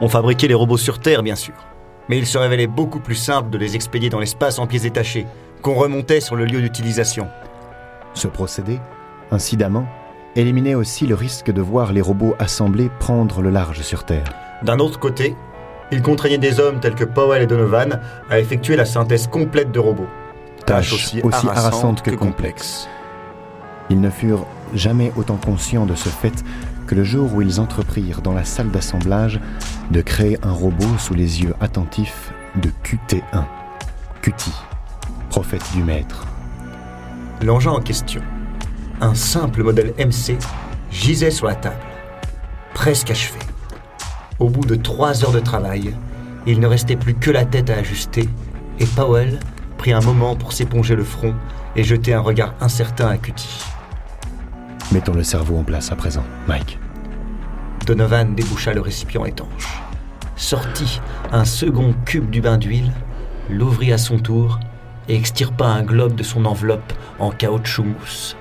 On fabriquait les robots sur Terre, bien sûr. Mais il se révélait beaucoup plus simple de les expédier dans l'espace en pièces détachées, qu'on remontait sur le lieu d'utilisation. Ce procédé, incidemment, éliminait aussi le risque de voir les robots assemblés prendre le large sur Terre. D'un autre côté, il contraignait des hommes tels que Powell et Donovan à effectuer la synthèse complète de robots. Tâche aussi, harassante, que, complexe. Ils ne furent jamais autant conscients de ce fait que le jour où ils entreprirent dans la salle d'assemblage de créer un robot sous les yeux attentifs de QT1. QT, prophète du maître. L'engin en question, un simple modèle MC, gisait sur la table, presque achevé. Au bout de trois heures de travail, il ne restait plus que la tête à ajuster, et Powell prit un moment pour s'éponger le front et jeter un regard incertain à Cutie. Mettons le cerveau en place à présent, Mike. Donovan déboucha le récipient étanche, sortit un second cube du bain d'huile, l'ouvrit à son tour et extirpa un globe de son enveloppe en caoutchouc mousse.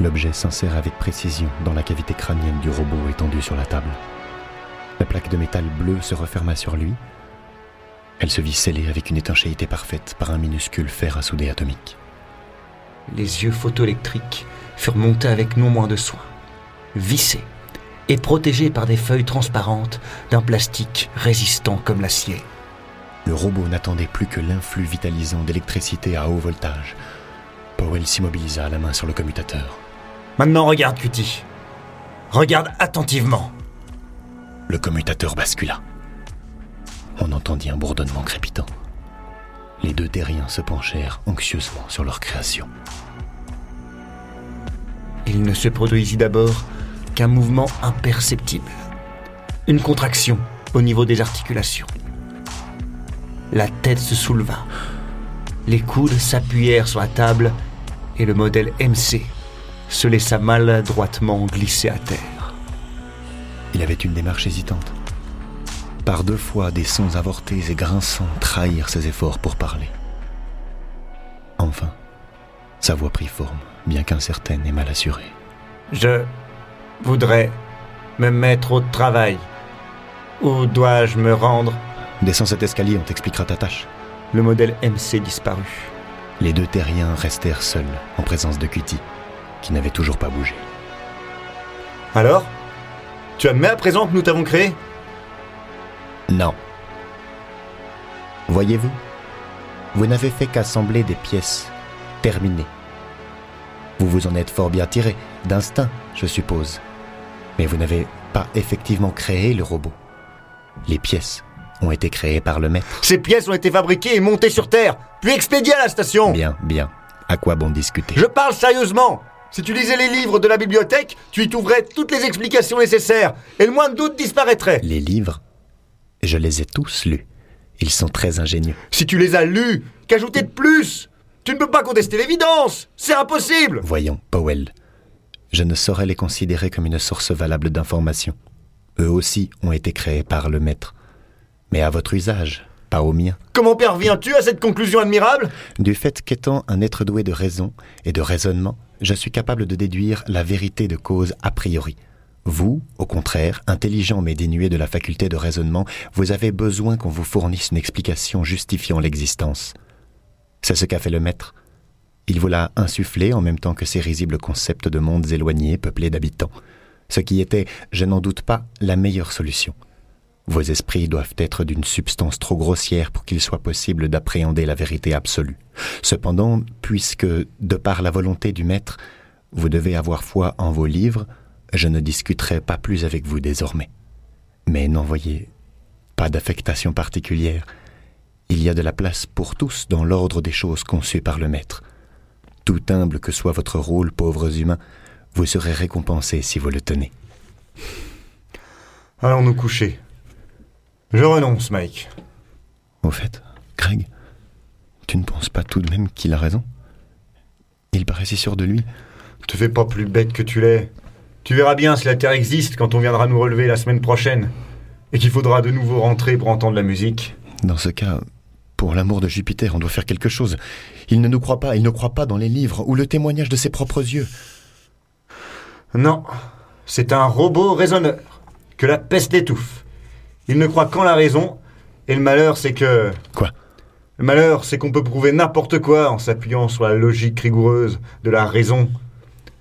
L'objet s'insère avec précision dans la cavité crânienne du robot étendu sur la table. La plaque de métal bleu se referma sur lui. Elle se vit scellée avec une étanchéité parfaite par un minuscule fer à souder atomique. Les yeux photoélectriques furent montés avec non moins de soin, vissés et protégés par des feuilles transparentes d'un plastique résistant comme l'acier. Le robot n'attendait plus que l'influx vitalisant d'électricité à haut voltage. Powell s'immobilisa, la main sur le commutateur. Maintenant regarde, Cutie. Regarde attentivement. Le commutateur bascula. On entendit un bourdonnement crépitant. Les deux terriens se penchèrent anxieusement sur leur création. Il ne se produisit d'abord qu'un mouvement imperceptible. Une contraction au niveau des articulations. La tête se souleva. Les coudes s'appuyèrent sur la table et le modèle MC se laissa maladroitement glisser à terre. Il avait une démarche hésitante. Par deux fois, des sons avortés et grinçants trahirent ses efforts pour parler. Enfin, sa voix prit forme, bien qu'incertaine et mal assurée. Je voudrais me mettre au travail. Où dois-je me rendre? Descends cet escalier, on t'expliquera ta tâche. Le modèle MC disparut. Les deux terriens restèrent seuls en présence de Cutie, qui n'avait toujours pas bougé. Alors? Tu admets à présent que nous t'avons créé? Non. Voyez-vous, vous, n'avez fait qu'assembler des pièces terminées. Vous vous en êtes fort bien tiré, d'instinct, je suppose. Mais vous n'avez pas effectivement créé le robot. Les pièces ont été créées par le maître. Ces pièces ont été fabriquées et montées sur Terre, puis expédiées à la station. Bien, bien. À quoi bon discuter? Je parle sérieusement. Si tu lisais les livres de la bibliothèque, tu y trouverais toutes les explications nécessaires, et le moins de doute disparaîtrait. Les livres Je les ai tous lus. Ils sont très ingénieux. Si tu les as lus, qu'ajouter de plus? Tu ne peux pas contester l'évidence C'est impossible Voyons, Powell. Je ne saurais les considérer comme une source valable d'information. Eux aussi ont été créés par le maître. Mais à votre usage, pas au mien. Comment parviens-tu à cette conclusion admirable? Du fait qu'étant un être doué de raison et de raisonnement, je suis capable de déduire la vérité de cause a priori. Vous, au contraire, intelligent mais dénué de la faculté de raisonnement, vous avez besoin qu'on vous fournisse une explication justifiant l'existence. C'est ce qu'a fait le maître. Il vous l'a insufflé en même temps que ces risibles concepts de mondes éloignés peuplés d'habitants. Ce qui était, je n'en doute pas, la meilleure solution. Vos esprits doivent être d'une substance trop grossière pour qu'il soit possible d'appréhender la vérité absolue. Cependant, puisque, de par la volonté du Maître, vous devez avoir foi en vos livres, je ne discuterai pas plus avec vous désormais. Mais n'envoyez pas d'affectation particulière. Il y a de la place pour tous dans l'ordre des choses conçues par le Maître. Tout humble que soit votre rôle, pauvres humains, vous serez récompensés si vous le tenez. Allons nous coucher. Je renonce, Mike. Au fait, Greg, tu ne penses pas tout de même qu'il a raison? Il paraît si sûr de lui. Te fais pas plus bête que tu l'es. Tu verras bien si la Terre existe quand on viendra nous relever la semaine prochaine. Et qu'il faudra de nouveau rentrer pour entendre la musique. Dans ce cas, pour l'amour de Jupiter, on doit faire quelque chose. Il ne nous croit pas, il ne croit pas dans les livres ou le témoignage de ses propres yeux. Non, c'est un robot raisonneur. Que la peste étouffe Ils ne croient qu'en la raison, et le malheur, c'est que... Quoi? Le malheur, c'est qu'on peut prouver n'importe quoi en s'appuyant sur la logique rigoureuse de la raison,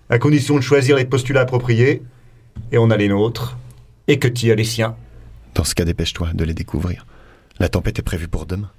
à condition de choisir les postulats appropriés, et on a les nôtres, et que tu as les siens. Dans ce cas, dépêche-toi de les découvrir. La tempête est prévue pour demain.